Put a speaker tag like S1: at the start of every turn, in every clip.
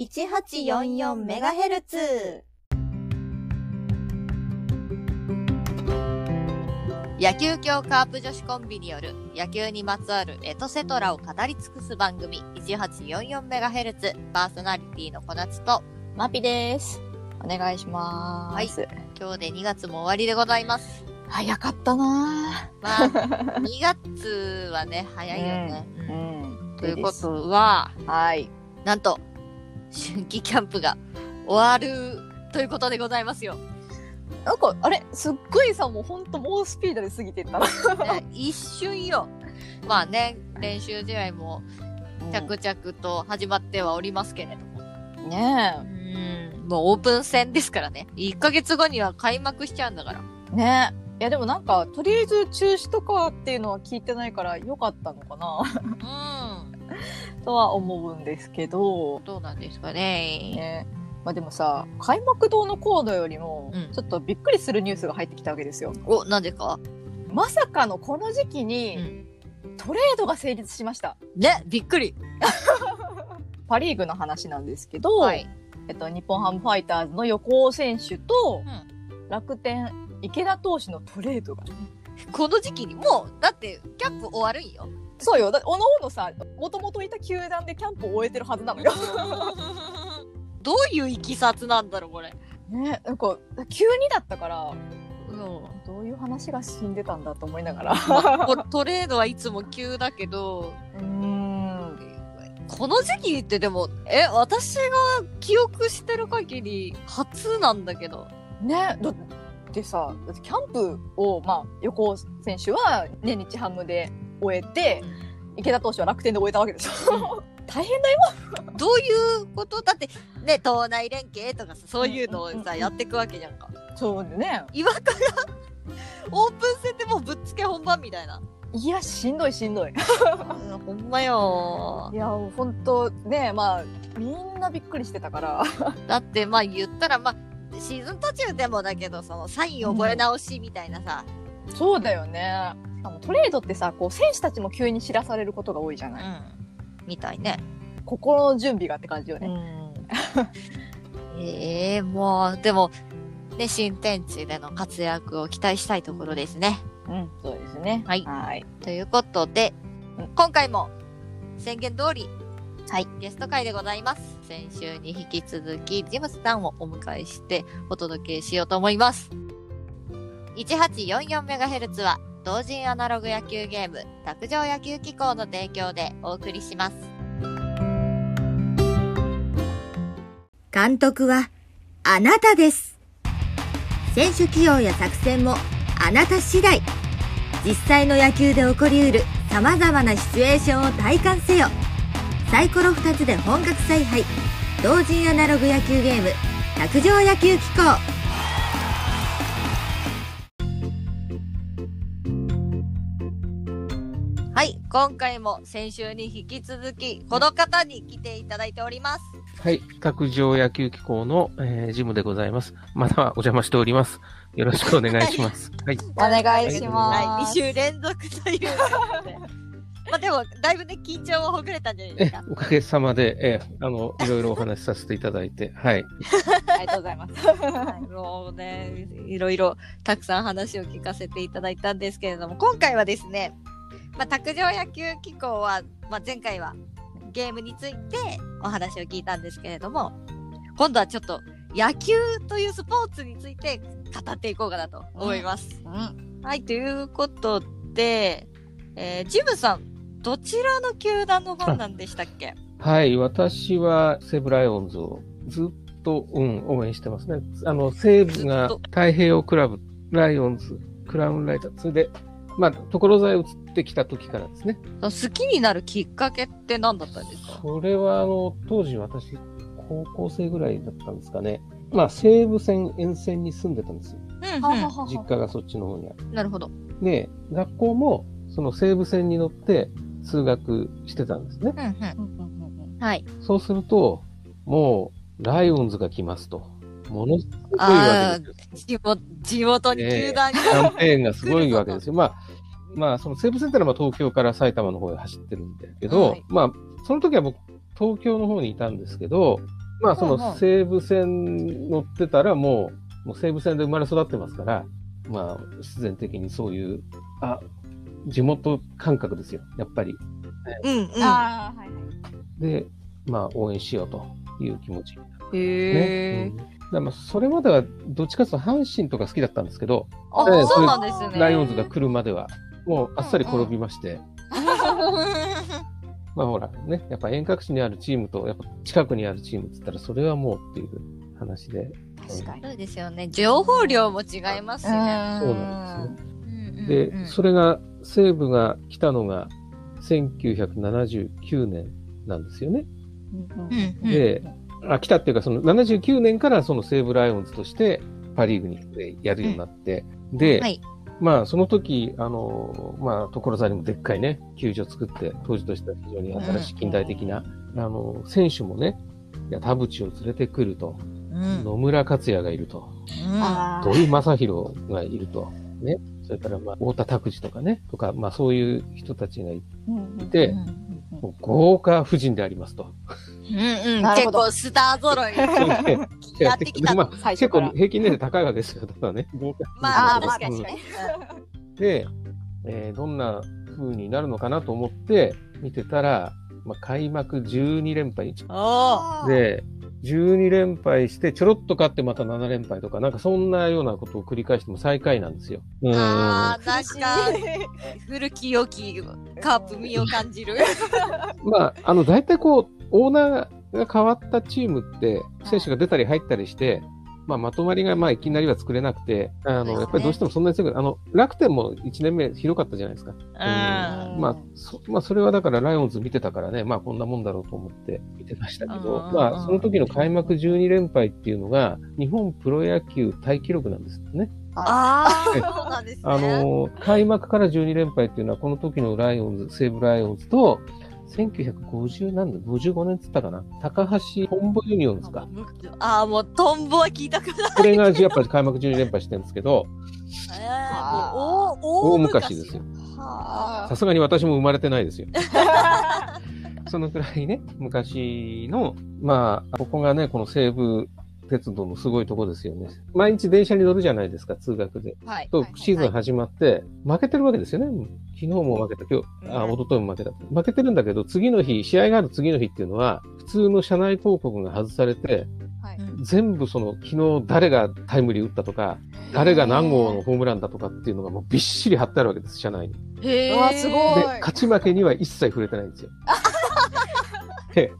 S1: 1844MHz
S2: 野球協カープ女子コンビによる野球にまつわるエトセトラを語り尽くす番組 1844MHz パーソナリティの小夏と
S3: マピです。お願いします。
S2: 今日で2月も終わりでございます。
S3: 早かったな
S2: まあ、2月はね、早いよね。
S3: ぁ。うん。
S2: ということは、
S3: はい。
S2: なんと、春季キャンプが終わるということでございますよ。
S3: なんか、あれ？すっごいさ、もうほんと猛スピードで過ぎてったな。
S2: ね、一瞬よ。まあね、練習試合も着々と始まってはおりますけれども。
S3: ね
S2: うん、もうオープン戦ですからね。1ヶ月後には開幕しちゃうんだから。
S3: え。ねえ。いやでもなんか、とりあえず中止とかっていうのは聞いてないから良かったのかな
S2: うん。
S3: とは思うんですけど、
S2: どうなんですかね。
S3: ねまあでもさ、開幕堂のコードよりも
S2: うん、
S3: ちょっとびっくりするニュースが入ってきたわけですよ。
S2: お、なんでか？
S3: まさかのこの時期
S2: う
S3: に、
S2: ん。
S3: トレードが成立しました。
S2: ね、びっくり。
S3: パリーグの話なんですけど、
S2: はい。
S3: えっと、日本ハムファイターズの横尾選手と、
S2: う
S3: 楽天池田投手のトレードがね。
S2: この時期に、もう、だって、キャンプ終わるんよ。
S3: そうよ。だおのおのさ、もともといた球団でキャンプを終えてるはずなのよ。
S2: どういういきさつなんだろう、これ。
S3: ね、なんか、急にだったから、
S2: うん。
S3: どういう話が死んでたんだと思いながら。
S2: トレードはいつも急だけど、
S3: うーん。
S2: この時期ってでも、え、私が記憶してる限り、初なんだけど。
S3: ね、だってさ、キャンプを、まあ、横尾選手は、ね、日ハムで終えて、池田投手は楽天で終えたわけでしょ。大変だよ。
S2: どういうこと？だって、ね、党内連携とかさ、そういうのをさ、
S3: うんうんうん
S2: やっていくわけじゃんか。
S3: そうね。
S2: 今から、オープン戦でもうぶっつけ本番みたいな。
S3: いや、しんどいしんどい。
S2: う んほんまよ
S3: い。や、ほんと、ね、まあ、みんなびっくりしてたから。
S2: だって、まあ言ったら、まあ、シーズン途中でもだけど、その、サイン覚え直しみたいなさ、
S3: そうだよね。しかもトレードってさ、こう、選手たちも急に知らされることが多いじゃない、
S2: うん。みたいね。
S3: 心の準備がって感じよね。
S2: ん。ええもう、でも、ね、新天地での活躍を期待したいところですね。
S3: うん、そうですね。
S2: はい
S3: はい。
S2: ということで、
S3: うん
S2: 今回も宣言通り、
S3: はい
S2: ゲスト会でございます。先週に引き続き、ジムスさんをお迎えしてお届けしようと思います。1844MHz は、同人アナログ野球ゲーム、卓上野球機構の提供でお送りします。
S1: 監督はあなたです。選手起用や作戦もあなた次第。実際の野球で起こりうる様々なシチュエーションを体感せよ。サイコロ2つで本格采配。同人アナログ野球ゲーム卓上野球機構。
S2: 今回も先週に引き続き、この方に来ていただいております。
S4: はい。卓上野球機構の、えージムでございます。またはお邪魔しております。よろしくお願いします。はい。
S3: お願いし
S2: はい、
S3: ます。
S2: 2週連続ということで。まあでも、だいぶね、緊張はほぐれたんじゃないですか。、
S4: えおかげさまで、えーあの、いろいろお話しさせていただいて、はい。
S3: ありがとうございます。
S2: はいもうね、いろいろたくさん話を聞かせていただいたんですけれども、今回はですね、まあ、卓上野球機構は、まあ、前回はゲームについてお話を聞いたんですけれども、今度はちょっと野球というスポーツについて語っていこうかなと思います。
S3: うん。
S2: はい、ということで、えージムさん、どちらの球団のファンなんでしたっけ？
S4: はい。私は西武ライオンズをずっと、うん、応援してますね。あの、西武が太平洋クラブ、ライオンズ、クラウンライター、それで、まあ、所沢へ移ってきた時からですね。
S2: 好きになるきっかけって何だったんですか？
S4: それは、あの、当時私、高校生ぐらいだったんですかね。まあ、西武線沿線に住んでたんですよ。
S2: うん、
S4: 実家がそっちの方にある。
S2: なるほど。
S4: で、学校も、その西武線に乗って通学してたんですね。
S2: うんうんはい。
S4: そうすると、もう、ライオンズが来ますと。ものすごいわけですよ。
S2: 地元地元に球団が、
S4: キャンペーンがすごいわけですよ。まあ、まあ、その西武線ってのはまあ東京から埼玉の方へ走ってるんだけど、
S2: はい
S4: まあ、その時は僕、東京の方にいたんですけど、まあ、その西武線乗ってたらもう、もう西武線で生まれ育ってますから、まあ、必然的にそういう、あ、地元感覚ですよ、やっぱり。
S2: うんうん。
S3: ああ、はいはい。
S4: で、まあ、応援しようという気持ち。
S2: へ
S4: ね。
S2: え
S4: うん。だまあそれまでは、どっちかというと阪神とか好きだったんですけど、
S2: あ、
S4: ええ
S2: そうなんですね。
S4: ライオンズが来るまでは、もうあっさり転びまして、まあほらね、やっぱ遠隔地にあるチームと、やっぱ近くにあるチームって言ったら、それはもうっていう話で、
S3: 確かに。
S2: そうですよね。情報量も違いますしね。
S4: そうなんですね。
S2: うんうん
S4: で、
S2: うん
S4: それが、西武が来たのが1979年なんですよね。で、あ、来たっていうか、その79年からその西武ライオンズとしてパリーグにえやるようになって、で、
S2: はい。
S4: まあ、その時、あの、まあ、所沢にもでっかいね、球場作って、当時としては非常に新しい近代的な、あの、選手もね、いや、田淵を連れてくると、
S2: うん。
S4: 野村克也がいると、
S3: あ
S4: 土井正宏がいると、ね、それから、まあ、太田拓司とかね、とか、まあ、そういう人たちがい
S3: ー
S4: て、
S2: うん
S4: もう豪華夫人でありますと。
S2: うんうん。結構スター揃い。やってきた
S4: まあ、結構平均年齢高いわけですよ、ただね。
S2: まあ、
S3: まあ
S2: 確かにね。
S4: で、えーどんな風になるのかなと思って見てたら、まあ、開幕12連敗で、12連敗して、ちょろっと勝ってまた7連敗とか、なんかそんなようなことを繰り返しても最下位なんですよ。うん。
S2: あー、なんか、古き良きカープ味を感じる。
S4: まあ、あの、大体こう、オーナーが変わったチームって、選手が出たり入ったりして、まあ、まとまりが、まあ、いきなりは作れなくて、あの、
S2: ね
S4: やっぱりどうしてもそんなに強く、あの、楽天も1年目広かったじゃないですか。
S2: うん。
S4: まあ、そ、まあ、それはだからライオンズ見てたからね、まあ、こんなもんだろうと思って見てましたけど、
S2: うん
S4: まあ、その時の開幕12連敗っていうのが、日本プロ野球タイ記録なんですよね。
S2: ああ、そうなんですね。
S4: あのー、開幕から12連敗っていうのは、この時のライオンズ、西武ライオンズと、1950なんだ、55年っつったかな？高橋トンボユニオンズですか？
S2: ああ、もうトンボは聞いたくない。
S4: これがやっぱり開幕12連敗してるんですけど、
S2: えーもう大、
S4: 大
S2: 大
S4: 昔ですよ。
S2: は
S4: さすがに私も生まれてないですよ。そのくらいね、昔の、まあ、ここがね、この西武鉄道のすごいとこですよね。毎日電車に乗るじゃないですか、通学で。
S2: はい。
S4: と、シーズン始まって、負けてるわけですよね。昨日も負けた、今日、あ、
S2: うん
S4: 一昨日も負けた。負けてるんだけど、次の日、試合がある次の日っていうのは、普通の社内広告が外されて、全部その、昨日誰がタイムリー打ったとか、誰が何号のホームランだとかっていうのがもうびっしり貼ってあるわけです、社内に。
S2: へ
S3: すごい
S4: で、勝ち負けには一切触れてないんですよ。で、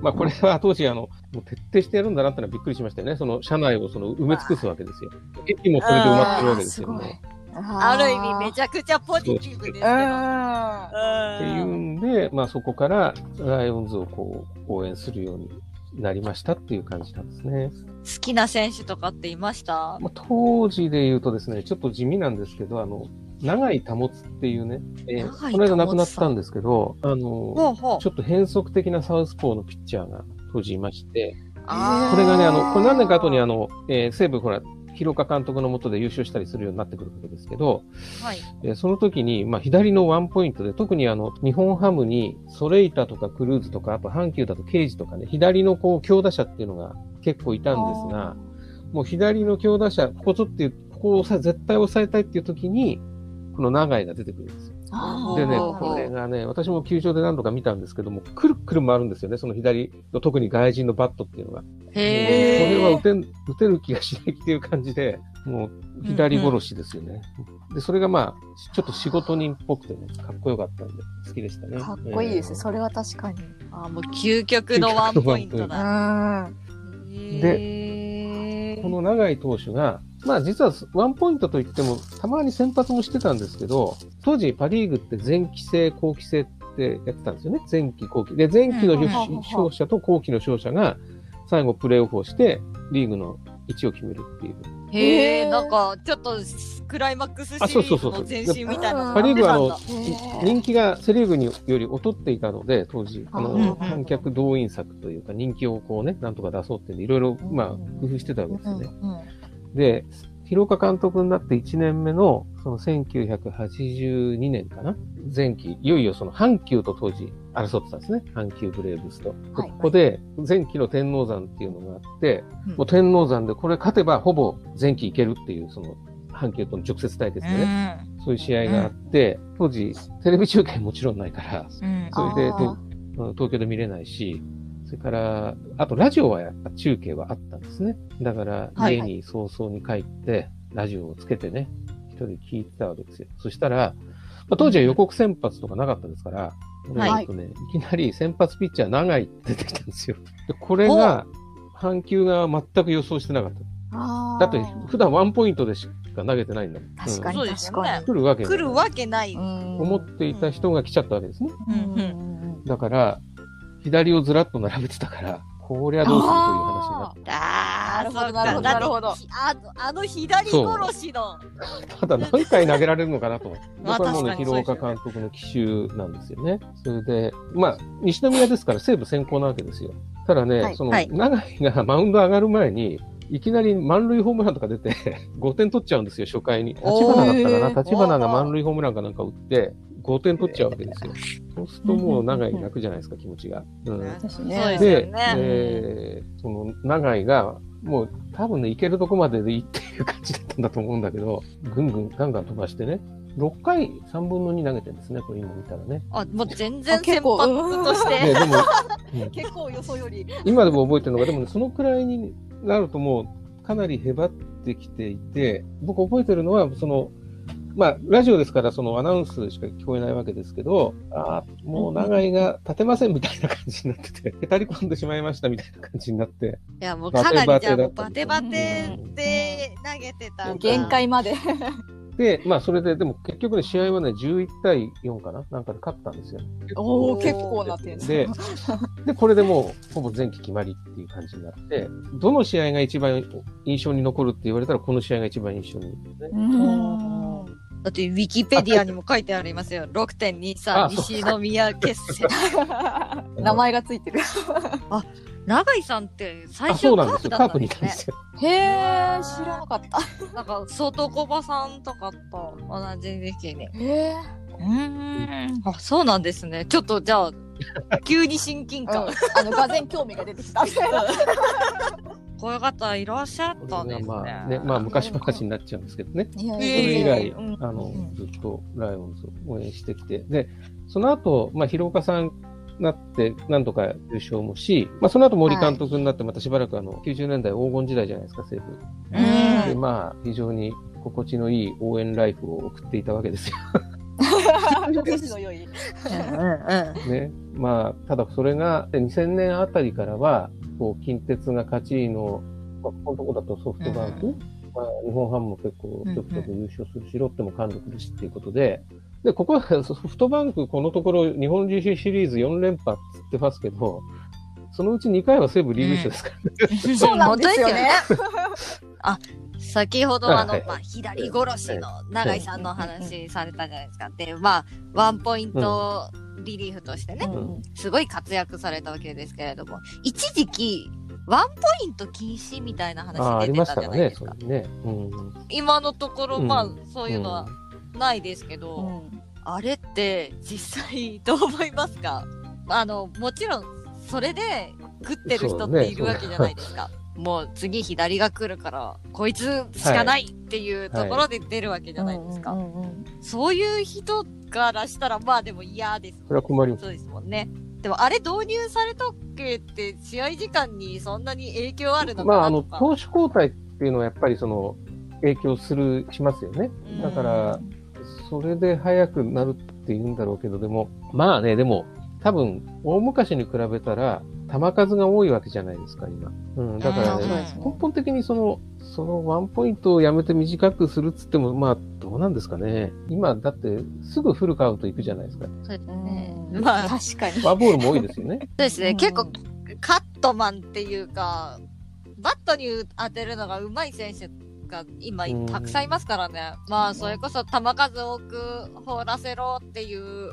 S4: まあこれは当時あの、もう徹底してやるんだなってのはびっくりしましたよね。その車内をその埋め尽くすわけですよ。駅もそれで埋まってるわけですよね。
S2: ある意味め
S3: ち
S2: ちゃくちゃポジティブですけど。
S3: ゃ
S4: っていうんで、まあそこからライオンズをこう応援するようになりましたっていう感じなんですね。
S2: 好きな選手とかっていました？
S4: まあ、当時で言うとですね、ちょっと地味なんですけど、あの、長井保っていうね、えーこの間亡くなったんですけど、あの、ちょっと変則的なサウスポーのピッチャーが当時いまして、これがね、あの、これ何年か後にあの、えー西武ほら、広岡監督の下で優勝したりするようになってくるわけですけど、
S2: はい。
S4: えーその時に、まあ、左のワンポイントで、特にあの、日本ハムに、ソレイタとかクルーズとか、あと阪急だとケージとかね、左のこう、強打者っていうのが結構いたんですが、もう左の強打者、ここちょっという、ここを絶対抑えたいっていう時に、この長井が出てくるんですよ。でね、これがね、私も球場で何度か見たんですけども、くるくる回るんですよね、その左の、特に外人のバットっていうのが。これは打てん、打てる気がしないっていう感じで、もう左殺しですよね。で、それがまあ、ちょっと仕事人っぽくてね、かっこよかったんで、好きでしたね。
S3: かっこいいですね。
S4: えー
S3: それは確かに。
S2: あ、もう究極のワンポイント
S3: う
S2: だ。
S3: ん。
S2: で
S4: この長井投手が、まあ実はワンポイントといっても、たまに先発もしてたんですけど、当時パリーグって前期制、後期制ってやってたんですよね。前期、後期。で、前期の
S2: うん
S4: 勝者と後期の勝者が最後プレーオフをして、リーグの位置を決めるっていう。
S2: へえ、なんか、ちょっと、クライマックスシリ
S4: あそうそうそうそう
S2: ーズの前身みたいな
S4: パリーグはあの人気がセリーグにより劣っていたので、当時、あの、観客動員策というか、人気をこうね、なんとか出そうってんで、いろいろ、まあ、工夫してたわけですよね。で、広岡監督になって1年目の、その1982年かな？前期、いよいよその阪急と当時争ってたんですね。阪急ブレーブスと。
S3: はい
S4: ここで前期の天王山っていうのがあって、
S2: うん。
S4: もう天王山でこれ勝てばほぼ前期いけるっていう、その阪急との直接対決でね、そういう試合があって、当時テレビ中継もちろんないから、
S2: うん。
S4: それで東京で見れないし、それから、あとラジオはやっぱ中継はあったんですね。だから
S3: はい
S4: 家に早々に帰って、ラジオをつけてね、一人聞いてたわけですよ。そしたら、まあ、当時は予告先発とかなかったですから、
S2: はい
S4: とね、いきなり先発ピッチャー長いって出てきたんですよ。でこれが、阪急が全く予想してなかった。だって普段ワンポイントでしか投げてないんだもん。
S3: 確かに
S2: そうです
S3: 確かに
S2: よね。
S4: 来るわけない
S2: 来るわけない。
S3: うん
S4: 思っていた人が来ちゃったわけですね。
S2: うんうん
S3: うん
S4: だから、左をずらっと並べてたから、こりゃどうするという話になって。
S2: ああ、
S3: なるほど
S2: そうか
S3: なるほどなるほど
S2: あのあの左殺しの。
S4: ただ何回投げられるのかなと思って。
S2: まあ
S4: これはもうね、広岡監督の奇襲なんですよね。それで、まあ、西宮ですから西武先行なわけですよ。ただね、
S3: はい
S4: その、
S2: はい
S4: 長井が マウンド上がる前に、いきなり満塁ホームランとか出て、5点取っちゃうんですよ、初回に。立花だったかな？立花が満塁ホームランかなんか打って、5点取っちゃうわけですよ。そうするともう長井楽じゃないですか、気持ちが。うん。
S2: ですよ
S4: で、
S2: ね
S4: でその、長井が、もう多分ね、行けるとこまででいいっていう感じだったんだと思うんだけど、ぐんぐんガンガン飛ばしてね、6回3分の2投げてるんですね、これ今見たらね。
S2: あ、もう全然先
S3: 構
S2: 発とし
S4: で、
S2: て。
S4: でも、うん
S3: 結構予想より
S4: 今でも覚えてるのが、でもね、そのくらいになるともう、かなりへばってきていて、僕覚えてるのは、その、まあ、ラジオですから、そのアナウンスしか聞こえないわけですけど、ああ、もう長井が立てませんみたいな感じになってて、へたり込んでしまいましたみたいな感じになって、
S2: いや、もうかなりじゃあもうバ
S4: バテ
S2: テバ
S4: バ
S2: テで投げてた。
S3: 限界まで
S4: で、まあ、それで、でも結局ね、試合はね、11対4かな？なんかで勝ったんですよ。
S3: おお結構な点数。
S4: で、で、これでもう、ほぼ前期決まりっていう感じになって、どの試合が一番印象に残るって言われたら、この試合が一番印象に残る。ね。
S3: うん
S2: だって、ウィキペディアにも書いてありますよ。6.23
S4: あそう
S2: 西宮決戦。
S3: 名前がついてる
S2: 永井さんって最
S4: あ、
S2: 初。カープだったんですね。
S4: すよ。
S3: へえ知らなかった
S2: なんか、相当小葉さんとかと同じ時期に。
S3: へえ
S2: うーん。あ、そうなんですね。ちょっと、じゃあ、急に親近感。
S3: あのがぜ興味が出てきたみたいな
S2: こういう方いらっしゃったんですね。
S4: まあね、まあ昔話になっちゃうんですけどね。
S3: いや
S4: そ
S2: ええ
S4: れ以来、
S3: うん
S4: あの
S3: うん、
S4: ずっとライオンズを応援してきて、で、その後、まあ、広岡さんなって、なんとか優勝もし、まあ、その後森監督になって、またしばらくあの、90年代黄金時代じゃないですか、西武。
S2: うん
S4: で、まあ、非常に心地のいい応援ライフを送っていたわけですよ。ね。まあ、ただそれが、で2000年あたりからは、こう、近鉄が勝ちの、まあ、このとこだとソフトバンク、
S2: う
S4: まあ、日本ハムも結構ちょくちょく優勝するし、ロッテも貫禄ですっていうことで、で、ここはソフトバンクこのところ日本 GC シリーズ4連覇っつってますけど、そのうち2回は西武リーグ優勝ですからね。
S2: うん。
S3: そうなんですよね。
S2: あ、先ほどあの、
S4: あはい
S2: まあ、左殺しの永井さんの話されたじゃないですか。で、まあ、ワンポイントリリーフとしてね、
S3: うん
S2: すごい活躍されたわけですけれども、一時期、ワンポイント禁止みたいな話出てた
S4: ましたかね、
S2: じゃないですか。
S4: そういうね。うん。
S2: 今のところ、
S4: うん
S2: まあ、そういうのはないですけど、
S3: うん
S2: あれって実際 どう思いますか？あの、もちろん、それで食ってる人っているわけじゃないですか。もう次左が来るから、こいつしかないっていうところで出るわけじゃないですか。
S3: うんうんうん
S2: そういう人からしたら、まあでも嫌です
S4: それは困ります。
S2: そうですもんね。でもあれ導入されたっけって試合時間にそんなに影響あるの
S4: まあ、あの。投手交代っていうのはやっぱりその、影響する、しますよね。
S2: うん
S4: だから、それで早くなるって言うんだろうけど、でも、まあね、でも、多分、大昔に比べたら、球数が多いわけじゃないですか、今。うん、だからね
S2: ね、
S4: 根本的にその、そのワンポイントをやめて短くするっつっても、まあ、どうなんですかね。今、だって、すぐフルカウント行くじゃないですか。
S2: そうです
S3: うん
S2: ね。まあ、そう
S3: 確かに
S4: フォアボールも多いですよね。
S2: ですね。
S3: うん
S2: 結構、カットマンっていうか、バットに当てるのが上手い選手が今
S4: うん
S2: たくさんいますからね。まあ、それこそ球数多く放らせろっていう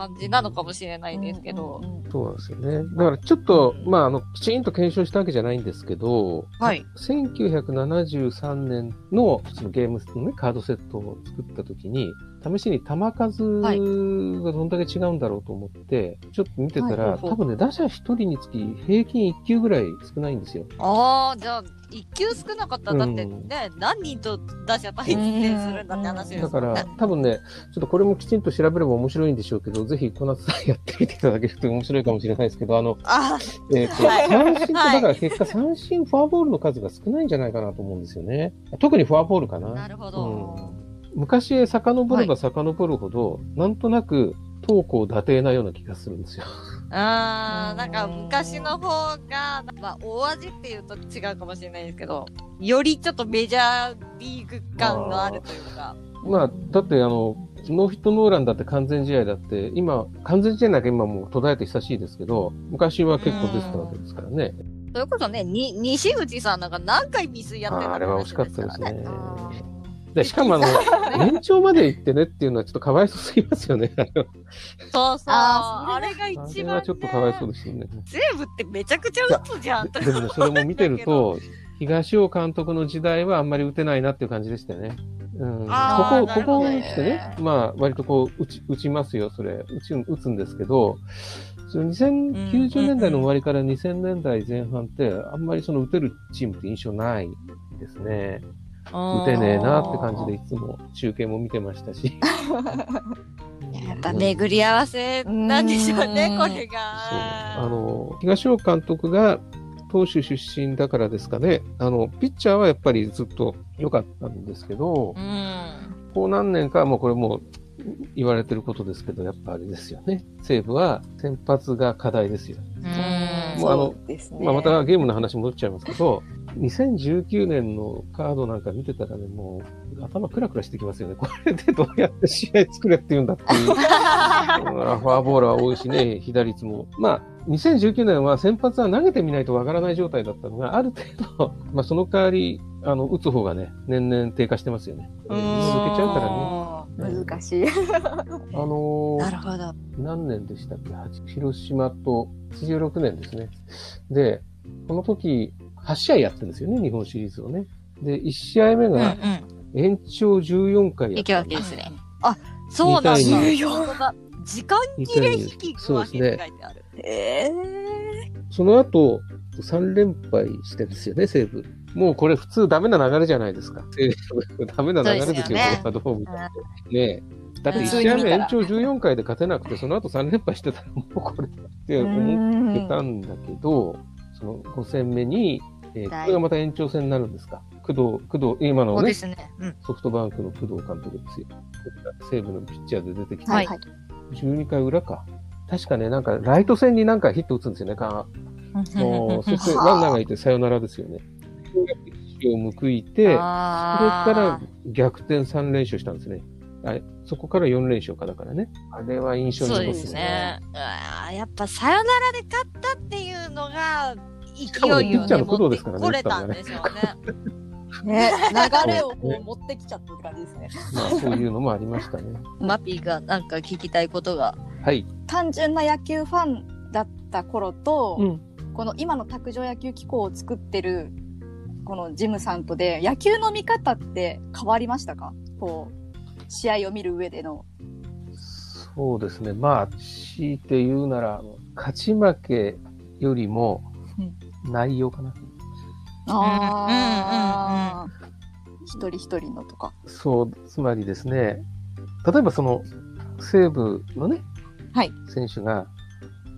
S2: 感じなのかもしれないですけど。
S4: そうなんですよね。だからちょっと、まあ、あの、きちんと検証したわけじゃないんですけど、
S2: はい。
S4: 1973年のそのゲームのね、カードセットを作った時に、試しに球数がどんだけ違うんだろうと思って、ちょっと見てたら、
S3: はい
S4: 多分ね、打者1人につき平均1球ぐらい少ないんですよ。
S2: ああ、じゃあ、一球少なかったら、だって
S4: うん
S2: ね、何人と打者対戦するんだって話ですね。
S4: だから、多分ね、ちょっとこれもきちんと調べれば面白いんでしょうけど、ぜひ小夏さんやってみていただけると面白いかもしれないですけど、あの、
S2: あ
S4: えっ、と、
S2: はい
S4: 三振って、
S2: はい
S4: だから結果三振、フォアボールの数が少ないんじゃないかなと思うんですよね。特にフォアボールか
S2: あ、
S4: な。
S2: なるほ
S4: う
S2: ど。
S4: ん昔へ遡れば遡るほど、なんとなく、投稿打定なような気がするんですよ。
S2: ああ、なんか昔の方が、まあ、大味っていうと違うかもしれないですけど、よりちょっとメジャーリーグ感があるというか。
S4: まあ、だってあの、ノーヒットノーランだって完全試合だって、今、完全試合なんか今もう途絶えて久しいですけど、昔は結構出てたわけですからね。
S2: それこそね、に、西口さんなんか何回未遂やってた
S4: ああれは惜しかったですね。
S3: あ
S4: で、しかもあの、延長まで行ってねっていうのはちょっとかわいそうすぎますよね。
S2: そうそう。
S3: あ
S2: れが
S4: あ
S2: 一番、
S4: れは
S2: ね。
S4: ちょっとかわいそうですよね。
S2: 西武ってめちゃくちゃ打つじゃん。と
S4: でもね、それも見てると、東尾監督の時代はあんまり打てないなっていう感じでしたよね。うん、ここ、ここに来てね、まあ、割とこう、打ち、打ちますよ、それ。打ち、打つんですけど、その2090年代の終わりから2000年代前半って、あんまりその打てるチームって印象ないですね。打てねえなって感じでいつも中継も見てましたし。
S2: やっぱ巡り合わせなんでしょうね
S3: う、ん
S2: これ
S4: そう。
S2: が。
S4: あの、東尾監督が投手出身だからですかね。あの、ピッチャーはやっぱりずっと良かったんですけど、
S2: うん。
S4: こう何年かはもうこれもう言われてることですけど、やっぱあれですよね。西武は先発が課題ですよ。
S2: うん
S4: もうあのまあまたゲームの話戻っちゃいますけど、2019年のカードなんか見てたらね、もう頭クラクラしてきますよね。これでどうやって試合作れって言うんだっていう。うんフォアボールは多いしね、被打率も。まあ、2019年は先発は投げてみないとわからない状態だったのが、ある程度、まあその代わり、あの、打つ方がね、年々低下してますよね。続けちゃうからね。
S3: 難しい。
S4: あのー
S2: なるほど。
S4: 何年でしたっけ？八広島と86年ですね。で、この時、8試合やってるんですよね、日本シリーズをね。で、1試合目
S2: うんうん
S4: が。延長14回や
S2: 引き
S4: ったんで
S2: 分けですね。あ、そうなんだ。時間切れ引き分けって書いてある。
S3: ええ
S4: その後、3連敗してるんですよね、西武。もうこれ普通ダメな流れじゃないですか。ダメな流れですよ、
S2: ね
S4: これはどう見たって。ねえ。だって1試合目延長14回で勝てなくて、その後3連敗してたらもうこれって思ってたんだけど、その5戦目に、えーこれがまた延長戦になるんですか？工藤、工藤、今のね
S2: ね。うん。
S4: ソフトバンクの工藤監督ですよ。西武のピッチャーで出てきて、
S2: はい
S4: 12回裏か。確かね、なんか、ライト戦になんかヒット打つんですよね、かもう、そしてランナーがいてサヨナラですよね。一を報いて、それ
S2: あ
S4: から逆転3連勝したんですね。あれそこから4連勝かだからね。あれは印象に
S2: そうで
S4: 残って
S2: すね。うわーやっぱサヨナラで勝ったっていうのが、勢いをね、
S4: ピッチャーの工
S2: 持って
S4: 藤ですからね
S2: これたんでしょうね。
S3: ね、流れをこう持ってきちゃったって感じですね。
S4: まあ、そういうのもありましたね。
S2: マピーがなんか聞きたいことが。
S4: はい。
S3: 単純な野球ファンだった頃と、
S4: うん。
S3: この今の卓上野球機構を作ってるこのジムさんとで野球の見方って変わりましたか？こう試合を見る上での。
S4: そうですね。まあ、強いて言うなら、勝ち負けよりも内容かな。
S3: ああ、一人一人のとか。
S4: そう、つまりですね、例えばその、西武のね、
S3: はい
S4: 選手が、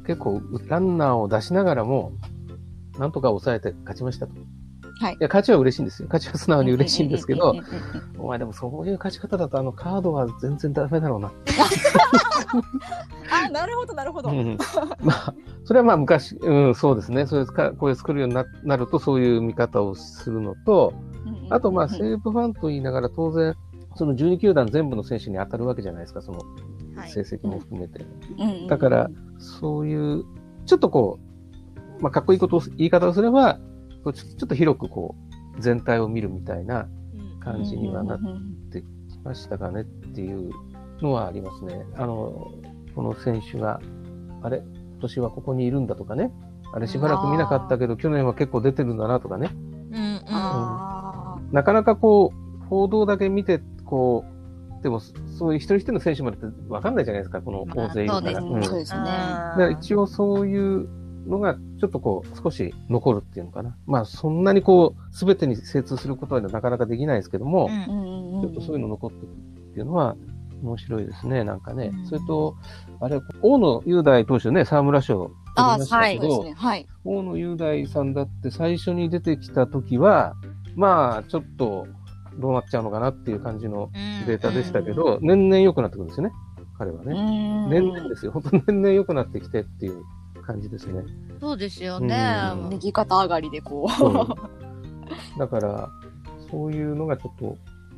S4: 結構、ランナーを出しながらも、なんとか抑えて勝ちましたと。
S3: はい
S4: いや、勝ちは嬉しいんですよ。勝ちは素直に嬉しいんですけどお前でもそういう勝ち方だと、あのカードは全然ダメだろうな。
S3: あ、なるほど、なるほど。
S4: うんまあ、それはまあ昔、うん、そうですね。それか、これ作るようにななると、そういう見方をするのと、あとまあ、西武ファンと言いながら、当然、その12球団全部の選手に当たるわけじゃないですか、その
S2: はい
S4: 成績も含めて。だから、そういう、ちょっとこう、まあ、かっこいいことを、言い方をすれば、ちょっと広くこう、全体を見るみたいな感じにはなっ
S3: うんうんうん
S4: てきましたかねっていうのはありますね。あの、この選手が、あれ、今年はここにいるんだとかね？あれしばらく見なかったけど、去年は結構出てるんだなとかね？
S2: うんうん。
S3: あ
S4: なかなかこう、報道だけ見て、こう、でも、そういう一人一人の選手までって分かんないじゃないですか、この大勢いるから。
S2: まあそう
S3: ですね。
S4: だから一応そういうのが、ちょっとこう、少し残るっていうのかな。まあ、そんなにこう、すべてに精通することはなかなかできないですけども、ちょっとそういうの残ってくるっていうのは、面白いですね、なんかね。
S2: うん
S4: それと、あれ、大野雄大投手ね、沢村賞
S3: あ
S4: ましたけど、
S3: そうですね。はい。
S4: 大野雄大さんだって最初に出てきた時は、まあ、ちょっと、どうなっちゃうのかなっていう感じの
S2: うん
S4: データでしたけど、年々良くなってくるんですよね、彼はね。年々ですよ。本当年々良くなってきてっていう感じですね。
S2: そうですよね。
S4: うん
S3: 右肩上がりでこう。
S4: だから、そういうのがちょっと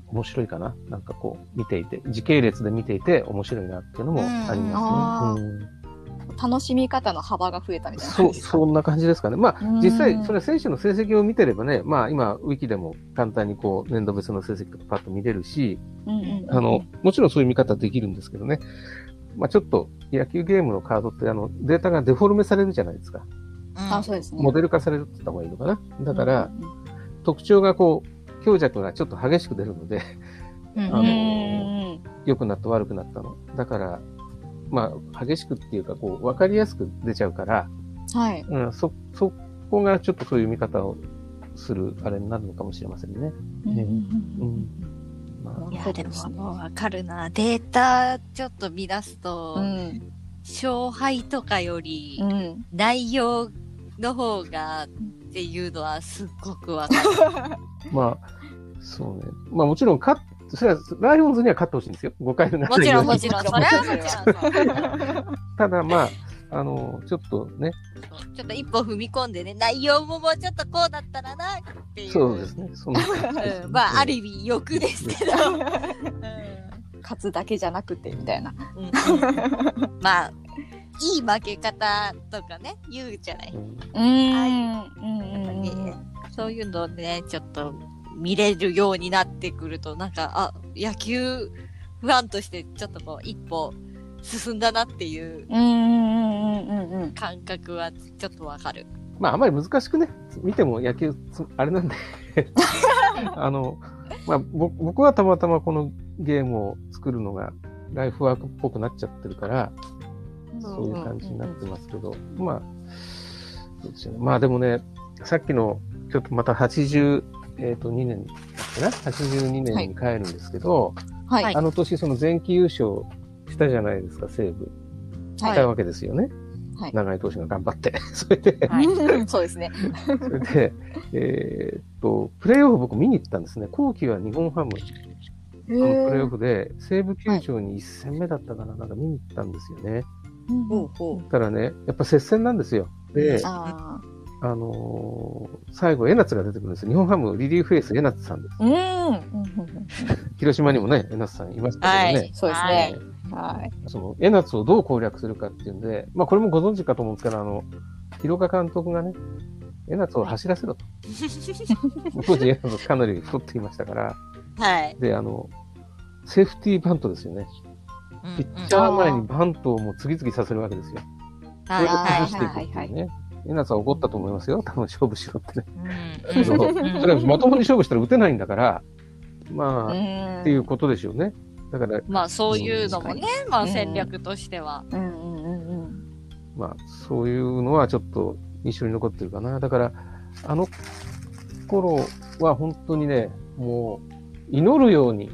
S4: 面白いかな。なんかこう、見ていて、時系列で見ていて面白いなっていうのもありますね。うん
S3: 楽しみ方の幅が増えたみたいな
S4: そう、
S3: 感じですか？
S4: そんな感じですかね。まあ
S3: うん、
S4: 実際、それは選手の成績を見てればね、まあ今、ウィキでも簡単にこう、年度別の成績とかパッと見れるし、
S3: うんうん
S4: あの、もちろんそういう見方できるんですけどね。まあちょっと、野球ゲームのカードって、あの、データがデフォルメされるじゃないですか。
S3: あ、そうですね。
S4: モデル化されるって言った方がいいのかな。だから、
S3: うんうん
S4: 特徴がこう、強弱がちょっと激しく出るので、
S2: うん
S4: あの良くなった悪くなったの。だから、まあ、激しくっていうか、こう、わかりやすく出ちゃうから、
S3: はい。
S4: うん、そ、そこがちょっとそういう見方をする、あれになるのかもしれませんね。ね
S3: うんうん
S4: うん。まあ、
S2: いや、でも、わかるな。データちょっと見出すと、
S3: うん
S2: 勝敗とかより
S3: う、ん
S2: 内容の方がっていうのはすっごくわかる。
S4: まあ、そうね。まあもちろん、勝っそれは、ライオンズには勝ってほしいんですよ。5回の
S2: もちろん、も
S4: ろ
S2: ちろん。それはもちろんそう。
S4: ただまあ、あの、ちょっとね、
S2: ちょっと一歩踏み込んでね、内容ももうちょっとこうだったらなっていう。
S4: そうですね。そんな感じですね
S2: うん、まあ、ある意味欲ですけど。うん
S3: 勝つだけじゃなくてみたいな。
S2: うんうんまあ、いい負け方とかね、言うじゃない。
S4: うん
S3: うん
S2: うんうんそういうのをね、ちょっと見れるようになってくると、なんか、あ、野球ファンとしてちょっとこう、一歩進んだなっていう
S3: うんうんうんうんうん
S2: 感覚はちょっとわかる。
S4: まあ、あまり難しくね、見ても野球つ、あれなんで、あの、まあ、ぼ僕はたまたまこのゲームを作るのが、ライフワークっぽくなっちゃってるから、そういう感じになってますけど、まあ、そうですよね。まあでもね、さっきの、ちょっとまた82年だっけな ?82 年に帰るんですけど、
S3: はい。
S2: はい
S4: あの年その前期優勝したじゃないですか、西武。し
S3: はい
S4: たわけですよね。
S3: はい
S4: 長井投手が頑張って。それで、
S2: はい
S3: うん そうですね。
S4: それで、えーっと、プレイオフ僕見に行ったんですね。後期は日本ハム、あのプレイオフで、西武球場に1戦目だったかな、なんか見に行ったんですよね。
S3: ほ
S2: ほ
S4: だからね、やっぱ接戦なんですよ。で、
S3: あ
S4: あのー最後、江夏が出てくるんですよ。日本ハムリリーフエース江夏さんです。
S3: ーうんうんうん
S4: 広島にもね、江夏さんいましたけどね。
S3: そうです
S2: は
S3: ね
S2: い。
S3: はい。
S4: その、江夏をどう攻略するかっていうんで、まあこれもご存知かと思うんですけど、あの、広岡監督がね、江夏を走らせろと。当時江夏かなり太っていましたから、
S2: はい。
S4: で、あの、セーフティーバントですよね。ピッチャー前にバントをもう次々させるわけですよ。それを
S2: はい
S4: 崩していくっていうね。江夏は怒ったと思いますよ。多分勝負しろってね。
S2: うん
S4: それはまともに勝負したら打てないんだから、まあ、
S3: っ
S4: っていうことでしょうね。だから、
S2: まあそういうのもね、まあ
S3: うん
S2: 戦略としては。
S3: うんうんうんうん。
S4: まあ、そういうのはちょっと印象に残ってるかな。だから、あの頃は本当にね、もう、祈るように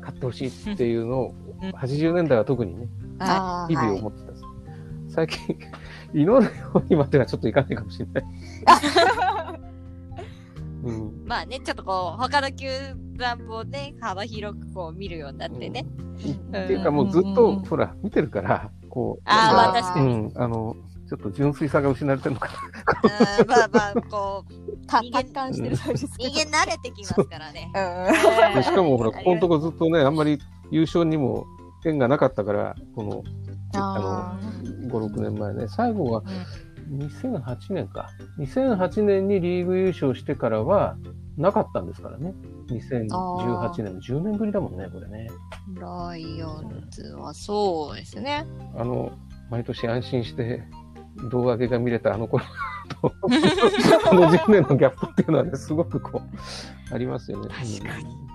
S4: 勝ってほしいっていうのを
S2: うん、
S4: 80年代は特にね、日々思ってたんです。最近、祈るようにまではちょっといかないかもしれない。
S2: まあね、ちょっとこう、他の球団もね、幅広くこう見るようになってね。
S4: っていうかもうずっと、ほら、見てるから、こう、
S2: あまあ確かに。
S4: うん、あの、ちょっと純粋さが失われてるのか
S2: うんまあまあ、こう、
S3: た
S2: 人間
S3: 達観してるそうですけど。
S2: 人間慣れてきますからね。
S3: うん
S4: しかもほら、ここのと
S2: こ。
S4: こずっとね、あんまり優勝にも縁がなかったから、この、
S3: あ
S4: 5、6年前ね、最後は2008年か。2008年にリーグ優勝してからは、なかったんですからね。2018年の10年ぶりだもんね、これね。
S2: ライオンズはそうですね。
S4: あの、毎年安心して胴上げが見れたあの頃と、この10年のギャップっていうのはね、すごくこう、ありますよね。
S2: 確かに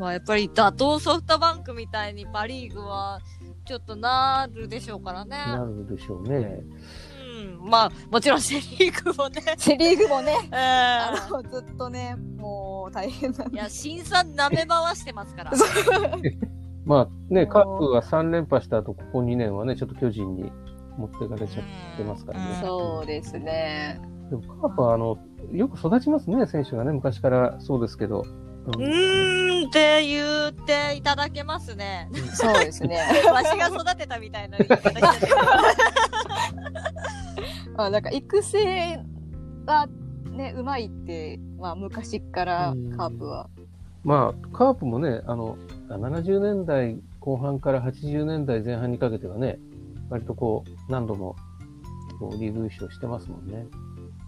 S2: まあやっぱり打倒ソフトバンクみたいにパリーグはちょっとなるでしょうからね。
S4: なるでしょうね。
S2: うん、まあもちろんセリーグもね。
S3: セリーグもね、
S2: う ん
S3: あの、ずっとね、もう大変なん
S2: いや、新さん舐め回してますから。
S4: まあね、カープは3連覇した後、ここ2年はね、ちょっと巨人に持っていかれちゃってますからね。
S2: うん
S3: そうですね。
S4: でもカープはあの、よく育ちますね、選手がね、昔からそうですけど。
S2: うーんって言っていただけますね。
S3: そうですね。
S2: わしが育てたみたいな言い方してる
S3: まあ、なんか育成がね、うまいって、まあ昔からカープは。
S4: まあ、カープもね、あの、70年代後半から80年代前半にかけてはね、割とこう、何度もこうリーグ優勝してますもんね。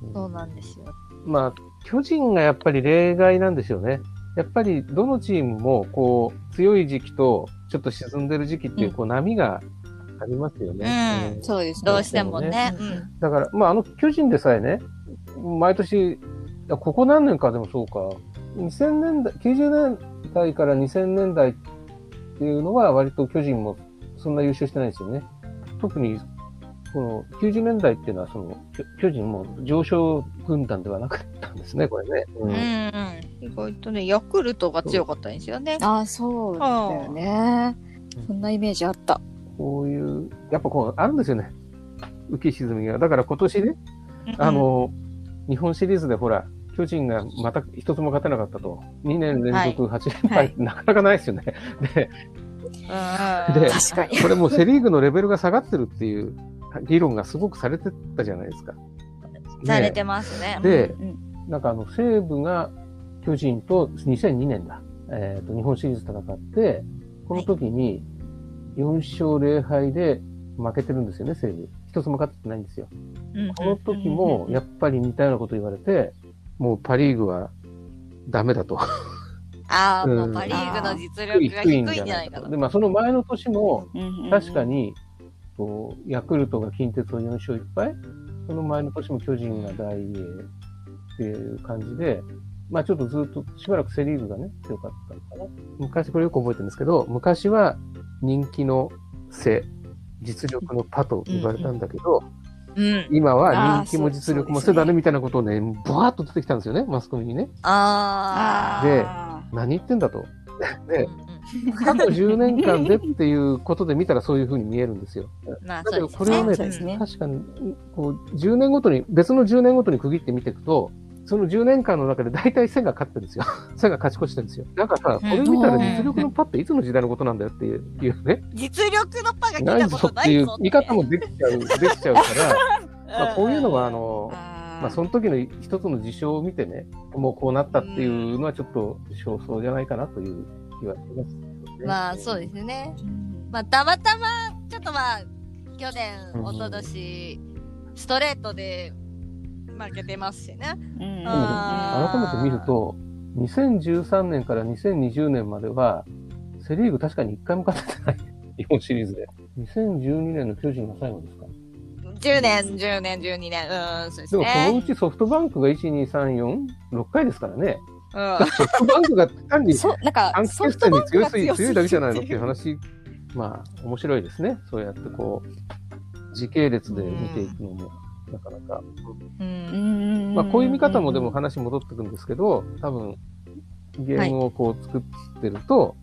S4: うん
S2: そうなんですよ。
S4: まあ、巨人がやっぱり例外なんですよね。やっぱりどのチームもこう強い時期とちょっと沈んでる時期っていううんこう波がありますよね。
S2: うん
S4: うん
S3: そうです
S2: どうしてもね。うん
S4: だから、まああの巨人でさえね、毎年、ここ何年かでもそうか、2000年代、90年代から2000年代っていうのは割と巨人もそんな優勝してないですよね。特にこの90年代っていうのはその巨巨人も上昇軍団ではなかったんですね、これね。う
S2: うんんうん。意外とね、ヤクルトが強かったんですよね。
S3: ああ、そうだよね。そんなイメージあった。
S4: こういう、やっぱこう、あるんですよね。浮き沈みが。だから今年ね、あの、日本シリーズでほら、巨人がまた一つも勝てなかったと。2年連続8連敗ってなかなかないですよね。で、
S2: うん、
S4: で
S3: 確かに。
S4: これもうセリーグのレベルが下がってるっていう議論がすごくされてたじゃないですか。
S2: されてますね。
S4: で
S3: うん
S4: なんかあの、西武が巨人と2002年だ。えっ、と、日本シリーズ戦って、この時に4勝0敗で負けてるんですよね、西武。一つも勝ってないんですよ。
S2: うん
S4: この時も、やっぱり似たようなこと言われて、もうパリーグはダメだと。
S2: ああ、も
S4: う
S2: うんパ・リーグの実力が低いんじゃないかと。
S4: で、まあその前の年も、
S3: うん
S4: 確か。に、こうヤクルトが近鉄を4勝1敗、その前の年も巨人が大英っていう感じで、まあちょっとずっとしばらくセリーグがね、強かったのかな。昔これよく覚えてるんですけど、昔は人気の背、実力のパと言われたんだけど、
S2: うん。
S4: 今は人気も実力も
S3: あーそう
S4: 背だねみたいなことをね、ブワーっと出てきたんですよね、マスコミにね。
S2: ああ。
S4: で
S3: あ
S4: 何言ってんだと。で
S2: うんうん
S4: 過去10年間でっていうことで見たらそういう風に見えるんですよ。
S2: まあ、
S4: だけど。これをね
S3: そうですね
S4: 確かに、こう、10年ごとに、別の10年ごとに区切って見ていくと、その10年間の中で大体線が勝ってるんですよ。線が勝ち越してるんですよ。だからさ、これ見たら実力のパっていつの時代のことなんだよっていういうね。
S2: 実力のパが聞
S4: ないい
S2: たこと
S4: ぞっていう見方もできちゃう、できちゃうから、まあこういうのはあ
S2: の、
S4: まあその時の一つの事象を見てね、もうこうなったっていうのはちょっと少々じゃないかなという気はしますね。
S2: まあ、そうですね。
S3: うん
S2: まあ、たまたま、ちょっとまあ、去年、
S4: うん
S2: 一昨年、ストレートで負けてますしね。
S3: うん
S4: 改めて見ると、2013年から2020年までは、セリーグ確かに1回も勝ててない。日本シリーズで。2012年の巨人が最後ですか
S2: ？10年、10年、12年。うん、そうです
S4: でもそのう
S2: ね。
S4: ちソフトバンクが1、2、3、4、6回ですからね。
S2: うん。
S4: ソフトバンクが単に
S3: そなんか
S4: 短期
S3: ソ
S4: 決戦に
S3: フトバンクが
S4: 強すぎ
S3: 強
S4: いだけじゃないのっていう
S3: う。
S4: 話、まあ面白いですね。そうやってこう、時系列で見ていくのも、なかなか。
S2: うん。
S4: まあこういう見方もでも話戻ってくるんですけど、多分、ゲームをこう作ってると、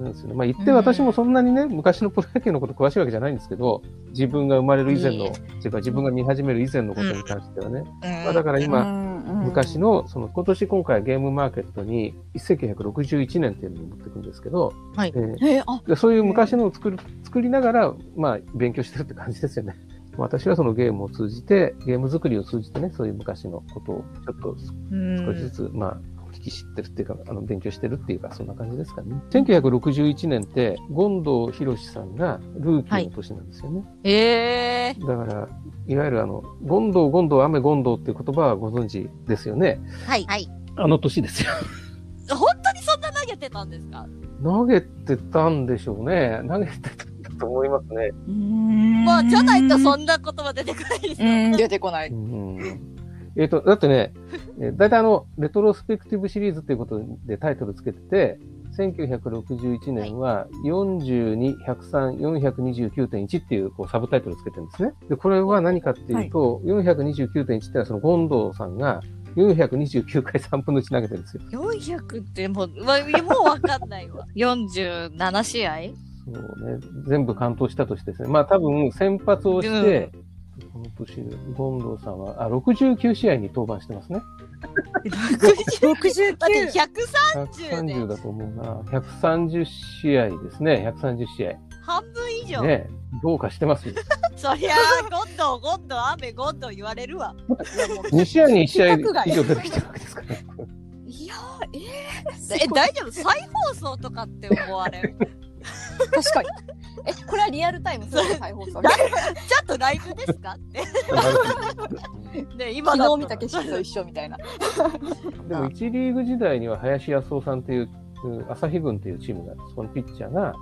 S4: あれですよね。まあ言って私もそんなにね、昔のプロ野球のこと詳しいわけじゃないんですけど、自分が生まれる以前の、ていうか自分が見始める以前のことに関してはね。まあだ
S2: か
S4: から今、
S3: 今
S4: 昔の、その今年今回ゲームマーケットに1961年っていうのを持っていくんですけど、
S2: はい
S4: えー
S3: えー、あ
S4: でそういう昔のを作る、作りながら、まあ、勉強してるって感じですよね。私はそのゲームを通じて、ゲーム作りを通じてね、そういう昔のことをちょっと少しずつ、まあ、聞き知ってるっていうか、あの、勉強してるっていうか、そんな感じですかね。1961年って、権藤博さんがルーキーの年なんですよね。
S2: ええ
S4: だから、いわゆるあの、権藤、権藤、雨、権藤っていう言葉はご存知ですよね。
S2: はい。はい。
S4: あの年ですよ。
S2: 本当にそんな投げてたんですか？
S4: 投げてたんでしょうね。投げてたんだと思いますね。
S2: まあ、じゃないとそ
S3: ん
S2: んな言葉出てこないです
S3: う
S2: よ。
S3: ん、出てこない。
S4: うんえっ、と、だってね、えー大体あの、レトロスペクティブシリーズっていうことでタイトルつけてて、1961年は42、103、429.1っていうこうサブタイトルつけてるんですね。で、これは何かっていうと、429.1ってのはそのゴンドウさんが429回3分の1投げてるんですよ。
S2: 400ってもう、まあ、もうわかんないわ。47試合？
S4: そうね。全部完投したとしてですね。まあ多分先発をして、この年、ゴンドウさんは、あ、69試合に登板してますね。
S2: 60だって130
S4: 130だと思うな。130試合ですね。130試合。
S2: 半分以上。
S4: ねどうかしてますよ。
S2: そりゃあ、ゴンドウ、ゴンドウ、雨、ゴンドウ言われるわ。
S4: 2試合に1試合以上出てきてるわけですから。
S3: いやー、
S2: え、大丈夫？再放送とかって思われる。
S3: 確かに。え、これはリアルタイムすぐ再放送。
S2: ちゃんとライブですか？って。ね、今だ
S3: 昨日見た景色と一緒みたいな。
S4: でも1リーグ時代には林康夫さんっていう、うん朝日軍っていうチームがそのピッチャーが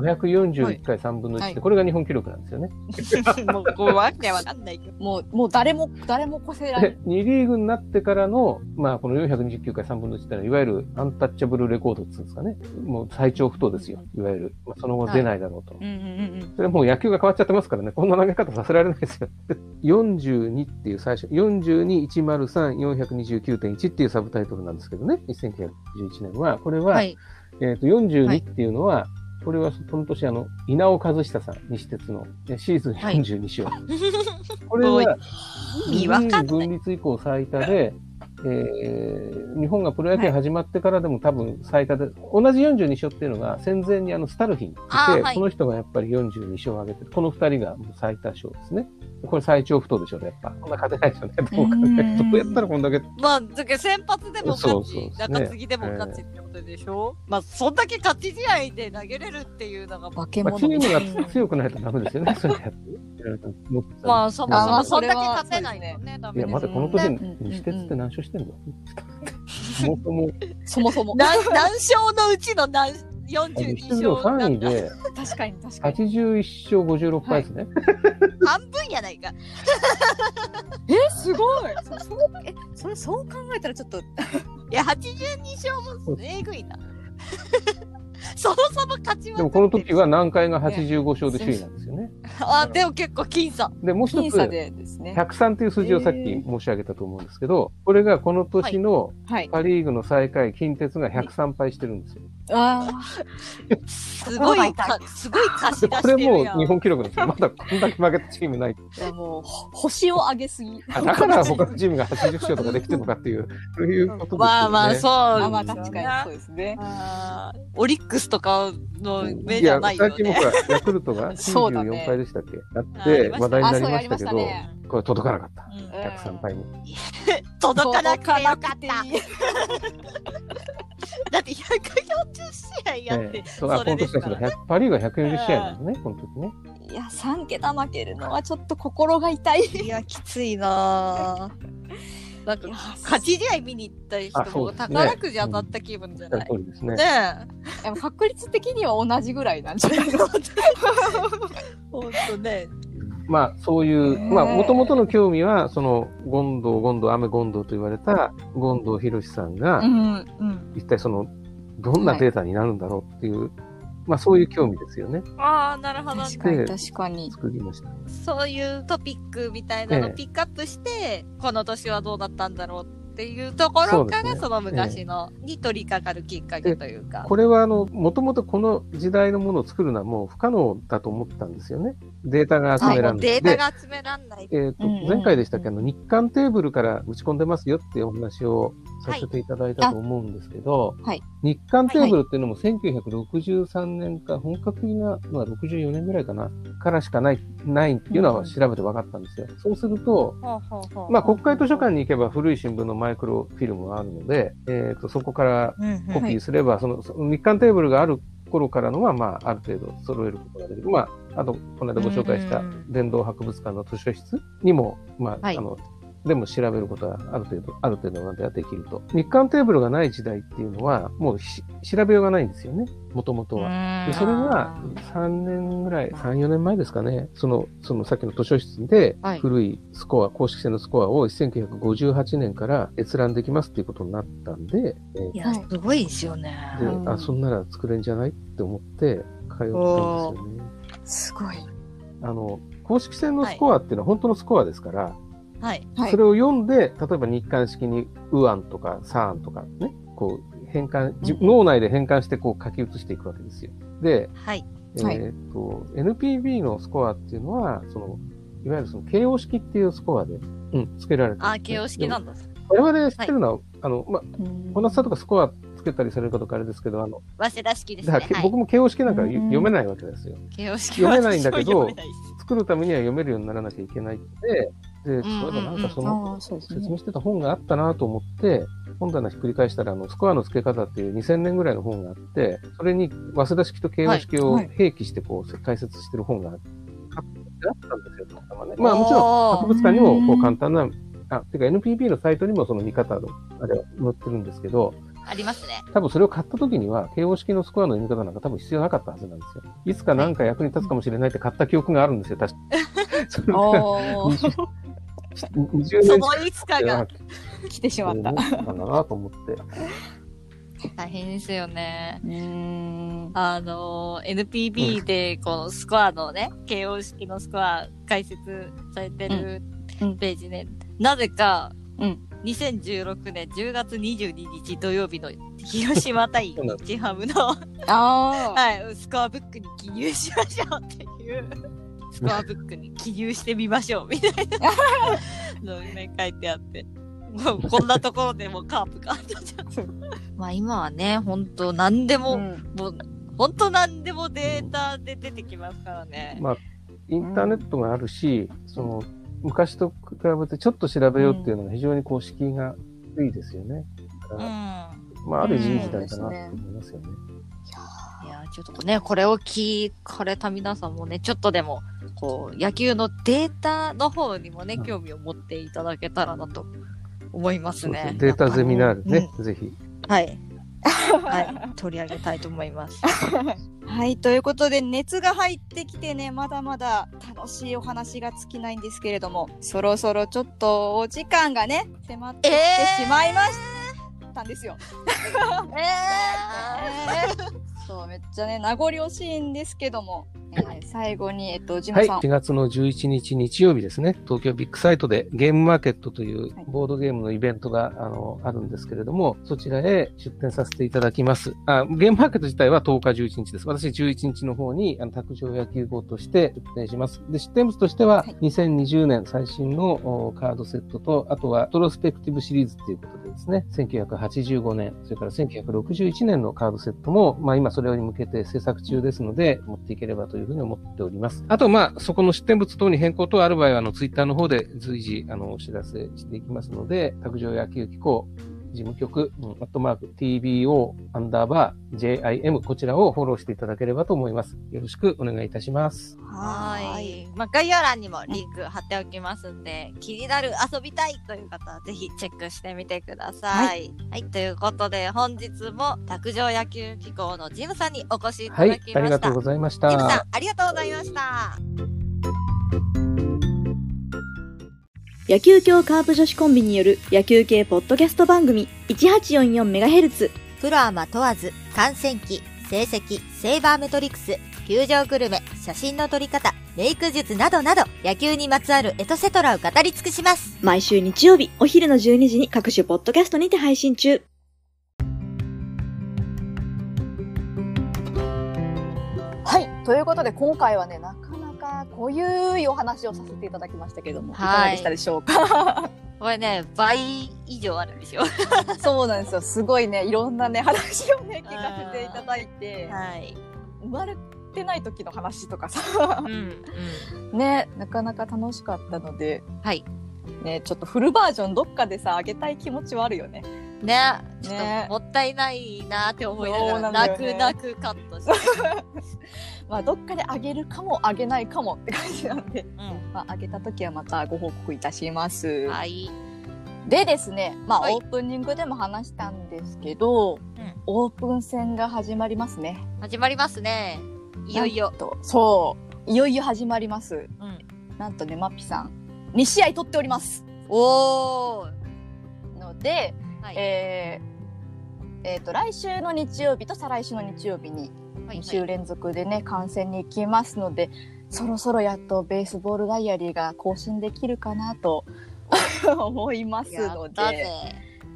S4: 541回3分の1で、
S3: はい
S4: これが日本記録なんですよね。
S2: もう、こう、わけわかんないけど。
S3: もう、もう誰も、誰も越せられ
S4: で、2リーグになってからの、まあ、この429回3分の1ってのは、いわゆるアンタッチャブルレコードっていうんですかね。もう最長不当ですよ。いわゆる。まあ、その後出ないだろうと。
S3: うんうんうん
S4: それはもう野球が変わっちゃってますからね、こんな投げ方させられないですよ。で42っていう最初、42、103、429.1っていうサブタイトルなんですけどね、1991年は。これは、
S2: はい。
S4: えっ、と、42っていうのは、これはこの年、あの、稲尾和久さん、西鉄の、えシーズン42勝。これは、
S2: 意味
S4: 分立以降最多で、えー日本がプロ野球始まってからでも多分最多で、同じ42勝っていうのが戦前にあのスタルフィンいて、
S2: はい
S4: この人がやっぱり42勝を挙げてる。この二人が最多勝ですね。これ最長不当でしょうね、やっぱ。こんな勝てないですよね。どう考えどうやったらこんだけ。
S2: まあ、だけど先発でも
S4: そう
S2: 勝ち、
S4: そうですね
S2: 中継ぎでも勝ちってことでしょ、まあ、そんだけ勝ち試合で投げれるっていうのが、
S3: 化け
S4: まあ、チ
S3: 物
S4: ームが強くないとダメですよね、それ
S2: まあ、そもそもそんだけ
S3: それは
S2: 勝てないとね、ダ
S4: いや、まだこの年に
S3: うんうん
S4: 西鉄って何勝してんの？そもそも、
S3: そもそも。
S2: 何何勝のうちの何
S4: あの
S2: 42
S4: 出場
S2: 勝
S4: 3位で
S3: 確かに確かに。
S4: 81勝56敗ですね。
S2: 半分やないか。
S3: え、すごい。そそうえ、それそう考えたらちょっと、
S2: いや、82勝もえぐいな。そもそも勝ちま
S4: でもこの時は南海が85勝で首位なんですよね。
S2: あ、でも結構僅差。
S4: で、もう一つ、
S3: 僅差でですね。
S4: 103という数字をさっき申し上げたと思うんですけど、これがこの年の
S3: はい。
S4: パ・リーグの最下位、近鉄が103敗してるんですよ。
S3: あ
S2: すごいか、すごい貸し
S4: で、
S2: 出
S4: これ
S2: してるやん。
S4: も日本記録ですよ。まだこんだけ負けたチームない。
S3: あ、いやもう、ほ星を上げすぎ。
S4: あだから他のチームが80勝とかできてるのかっていう、そういうことですよね。
S2: まあまあ、そう。
S3: あ、まあ確かにそうですね。
S2: オリックスとかの目じゃないよね。
S4: 最近僕はヤクルトが
S3: そうだね
S4: 94敗でしたっけ？やって話題になり
S3: ま
S4: ましたけど。これ届かなかった。
S2: うん
S4: 103敗に。
S2: 届かなくてよかった。だって140試合やって、
S4: ええそうあ
S2: それですから
S4: この年だから100パ・リーグは140試合なんですね、この時ね。
S3: いや、3桁負けるのはちょっと心が痛い。
S2: いや、きついなぁ。なんか勝ち試合見に行った人も宝くじ当たった気分じゃ
S4: そ
S2: ない？
S4: の通りですね。
S2: ねえ。
S3: でも確率的には同じぐらいなんじゃないの？
S2: ほんとね。
S4: まあ、そういう、まあ、もともとの興味は、その、権藤、権藤、雨権藤と言われた、権藤博さんが
S3: う、ん、うん。
S4: 一体その、どんなデータになるんだろうっていう、まあ、そういう興味ですよね。
S2: ああ、なるほど。
S3: 確かに確かに。
S4: 作りました。
S2: そういうトピックみたいなの
S4: ええ
S2: をピックアップして、この年はどうだったんだろうっていうところから、
S4: そね
S2: その昔の、に取り掛かるきっかけというか。
S4: これは、あの、もともとこの時代のものを作るのはもう不可能だと思ってたんですよね。データが集
S2: はい、
S4: められない。
S2: もうデータが集めらんない。
S4: でえっ、と前回でしたっけ、あの、日韓テーブルから打ち込んでますよっていうお話をさせていただいたと思うんですけど、
S3: はい。
S4: 日韓テーブルっていうのも1963年か、本格的なのは64年ぐらいかな、からしかない、ないっていうのは調べて分かったんですよ。そうすると、まあ、国会図書館に行けば古い新聞のマイクロフィルムがあるので、えっ、と、そこからコピーすれば、その、日韓テーブルがある頃からのは、まあ、ある程度揃えることができる。まあ、あと、この間ご紹介した電動博物館の図書室にも、まあ、
S2: はい。
S4: あの、でも調べることはある程度、ある程度まではできると。日韓テーブルがない時代っていうのは、もうし調べようがないんですよね。もともとは。で、それが3年ぐらい、3、4年前ですかね。その、そのさっきの図書室で
S2: はい
S4: 古いスコア、公式戦のスコアを1958年から閲覧できますっていうことになったんで、えー
S2: いや、すごいですよね。
S4: で、
S3: うん
S4: あ、そんなら作れんじゃないって思って通ったんですよね。
S3: すごい。
S4: あの、公式戦のスコアっていうのは本当のスコアですから、
S2: はい。
S3: はい
S4: それを読んで、例えば日韓式にウアンとかサーンとかね、こう変換、じ
S3: うん
S4: 脳内で変換してこう書き写していくわけですよ。で、
S2: はい。
S3: はい
S4: えっ、と、NPB のスコアっていうのは、その、いわゆるその KO 式っていうスコアで、うん、つけられてるん
S2: あ、
S4: ですね
S2: KO 式なんだ。
S4: 我々知ってるのは、あの、まあ、
S3: うん
S4: 小夏さんとかスコアつけたりされるかとかあれですけど、あの、
S2: 早稲田式ですね。
S4: だから、
S2: はい。
S4: 僕も KO 式なんか
S3: うん
S4: 読めないわけですよ。
S2: KO 式
S4: 読めないんだけど作るためには読めるようにならなきゃいけないって、で、そういえばなんかその。説明してた本があったなと思って、本棚ひっくり返したら、あの、スコアの付け方っていう2000年ぐらいの本があって、それに早稲田式と慶応式を
S3: はい
S4: 併記してこう、解説してる本があってあったんですよ、たまね。まあもちろん、博物館にもこう簡単な、あ、てか NPB のサイトにもその見方の、あれは載ってるんですけど、
S2: ありますね。
S4: 多分それを買った時には、慶応式のスコアの読み方なんか多分必要なかったはずなんですよ。いつかなんか役に立つかもしれないって買った記憶があるんですよ、確かそれが
S3: おー、
S4: 20
S2: そ
S4: 年
S2: のいつかが
S3: 来てしまった。
S4: 思ったんだなと思って。
S2: 大変ですよね。
S3: うーん。
S2: あの、NPB でこのスコアのね、KO 式のスコア解説されてるページね、なぜか、
S3: うん
S2: 2016年10月22日土曜日の広島対日ハムの、
S3: ああ。
S2: はい、スコアブックに記入しましょうっていう、スコアブックに記入してみましょうみたいなのね、書いてあって。もうこんなところでもうカープがあったじゃん。まあ今はね、本当何でも、
S3: うん
S2: もう、本当何でもデータで出てきますからね。
S4: まあ、インターネットがあるし、その、昔と比べてちょっと調べようっていうのが非常にこう敷居が低いですよね。
S2: うん。
S4: まあ、ある意味いい
S2: うん
S4: 時代だなと思いますよね。
S2: いや、ちょっとね、これを聞かれた皆さんもね、ちょっとでも、こう、野球のデータの方にもね、
S4: うん
S2: 興味を持っていただけたらなと思います
S4: そうです
S2: ね。
S4: データゼミナールね、
S2: う
S4: ぜひ。
S2: んはい。はい。取り上げたいと思います。
S5: はい、ということで熱が入ってきてね、まだまだ楽しいお話が尽きないんですけれども、そろそろちょっとお時間がね、迫ってきてしまいましたんですよ。そう、めっちゃね、名残惜しいんですけども、えー最後に、えっと、ジ
S4: はい。
S5: ムさん。
S4: 4月の11日日曜日ですね。東京ビッグサイトでゲームマーケットという
S5: はい
S4: ボードゲームのイベントが、あの、あるんですけれども、そちらへ出展させていただきます。あ、ゲームマーケット自体は10日11日です。私11日の方に、あの、卓上野球号として出展します。で、出展物としては
S5: はい、
S4: 2020年最新のおカードセットと、あとは、トロスペクティブシリーズっていうことでですね、1985年、それから1961年のカードセットも、まあ今それに向けて制作中ですので、持っていければというふうに思思っております。あと、まあ、そこの出店物等に変更等ある場合は、あの、ツイッターの方で随時、あの、お知らせしていきますので、卓上野球機構、事務局、うんアットマーク、TBO、アンダーバー、JIM、こちらをフォローしていただければと思います。よろしくお願いいたします。
S2: はい。まあ、概要欄にもリンク貼っておきますんで、気になる遊びたいという方はぜひチェックしてみてください。はい。ということで、本日も卓上野球機構のジムさんにお越しいた
S4: はい
S2: だき、ました。
S4: ありがとうございました。
S2: ジムさん、ありがとうございました。
S6: 野球協カープ女子コンビによる野球系ポッドキャスト番組 1844MHz
S1: プロアマ問わず、観戦記、成績、セーバーメトリクス、球場グルメ、写真の撮り方、メイク術などなど、野球にまつわるエトセトラを語り尽くします。
S6: 毎週日曜日お昼の12時に各種ポッドキャストにて配信中
S3: はい。ということで、今回はね、なかなか濃ゆいお話をさせていただきましたけども、いか
S2: はい
S3: がでしたでしょうか？
S2: これね、倍以上あるんですよ。
S3: そうなんですよ。すごいね、いろんなね、話をね、聞かせていただいて、
S2: はい。
S3: 生まれてない時の話とかさ
S2: う、ん、うん。
S3: ね、なかなか楽しかったので、
S2: はい。
S3: ね、ちょっとフルバージョンどっかでさ、あげたい気持ちはあるよね。
S2: ねちょっ
S3: ね
S2: ともったいないなって思いながら、
S3: ね
S2: 泣く泣くカットして。
S3: まあどっかであげるかもあげないかもって感じなんで、
S2: う
S3: まあ、あげた時はまたご報告いたします。
S2: ん。はい。
S3: でですね、まあ、
S2: はい
S3: オープニングでも話したんですけど、
S2: ん
S3: オープン戦が始まりますね。
S2: 始まりますね。いよいよ。
S3: とそういよいよ始まります。
S2: うん。
S3: なんとねマッピさん2試合取っております。
S2: おー。
S3: ので、
S2: はい。
S3: えーえーと来週の日曜日と再来週の日曜日に
S2: はい
S3: 2週連続でね観戦に行きますのでそろそろやっとベースボールダイアリーが更新できるかなと 思います
S2: や
S3: ので、。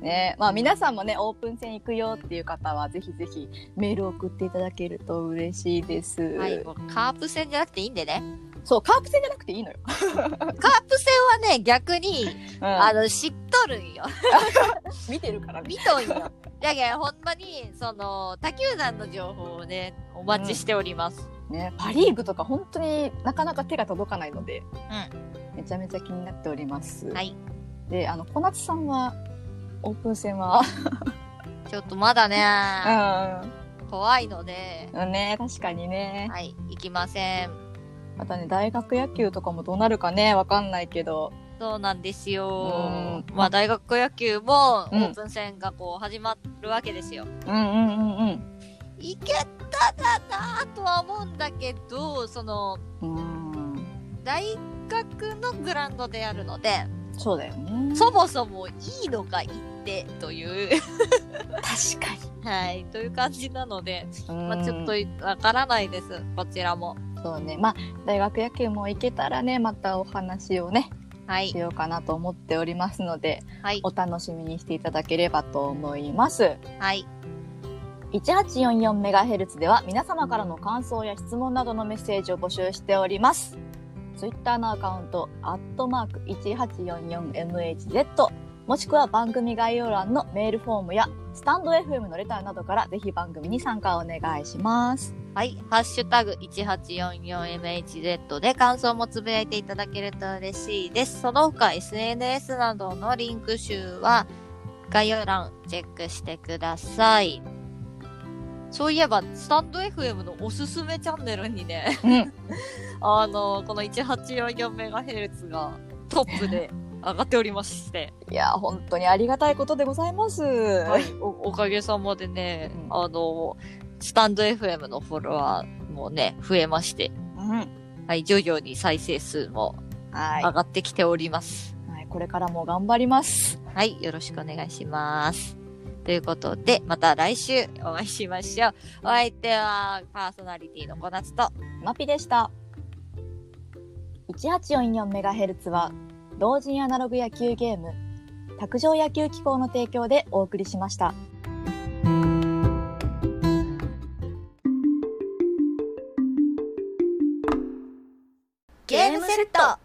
S3: ねまあ、皆さんもねオープン戦行くよっていう方はぜひぜひメールを送っていただけると嬉しいです。
S2: はい。カープ戦じゃなくていいんでね。
S3: そうカープ戦じゃなくていいのよ。
S2: カープ戦はね、逆に、あの、知っとるんよ。
S3: 見てるからね。
S2: 見とんよ。だけど、ほんまに、その、他球団の情報をね、お待ちしております。
S3: ねパ・リーグとか本当になかなか手が届かないので、めちゃめちゃ気になっております。
S2: はい。
S3: であの小夏さんはオープン戦は？
S2: ちょっとまだね、
S3: う
S2: 怖いので、
S3: んね確かにね
S2: はい、行きません。
S3: またね大学野球とかもどうなるかねわかんないけど。
S2: そうなんですよ。
S3: う。ん。
S2: まあ、大学野球も、オ
S3: うん。
S2: ープン戦がこう、始まるわけですよ。
S3: うんうんうん
S2: 行けたらなとは思うんだけど、その、
S3: うんうん。
S2: 大学のグラウンドでやるので、
S3: そうだよね。
S2: そもそもいいのか行ってという、
S3: 確か
S2: はい、という感じなので、
S3: に、
S2: まあ、ちょっとわからないです、こちらも。
S3: そうね。まあ大学野球も行けたらねまたお話をね
S2: はい。
S3: し、ようかなと思っておりますので
S2: はい、
S3: お楽しみにしていただければと思います。
S2: はい、
S3: 1844MHz では皆様からの感想や質問などのメッセージを募集しております。ツイッターのアカウント、アットマーク 1844MHz、もしくは番組概要欄のメールフォームやスタンド FM のレターなどからぜひ番組に参加をお願いします。
S2: はい、ハッシュタグ 1844MHz で感想もつぶやいていただけると嬉しいです。その他 SNS などのリンク集は概要欄チェックしてください。そういえば、スタンド FM のおすすめチャンネルにね、
S3: うん。
S2: あの、この 1844MHz がトップで上がっておりまして、
S3: いや、本当にありがたいことでございます。
S2: はい、おおかげさまでね、
S3: うん
S2: あの、スタンド FM のフォロワーもね、増えまして、
S3: うん。
S2: はい、徐々に再生数も
S3: はい。
S2: 上がってきております。
S3: はい、これからも頑張ります。
S2: はい、よろしくお願いします。ということで、また来週お会いしましょう。お相手はパーソナリティの小夏と、
S3: まピでした。1844MHz は、同人アナログ野球ゲーム、卓上野球機構の提供でお送りしました。ゲームセット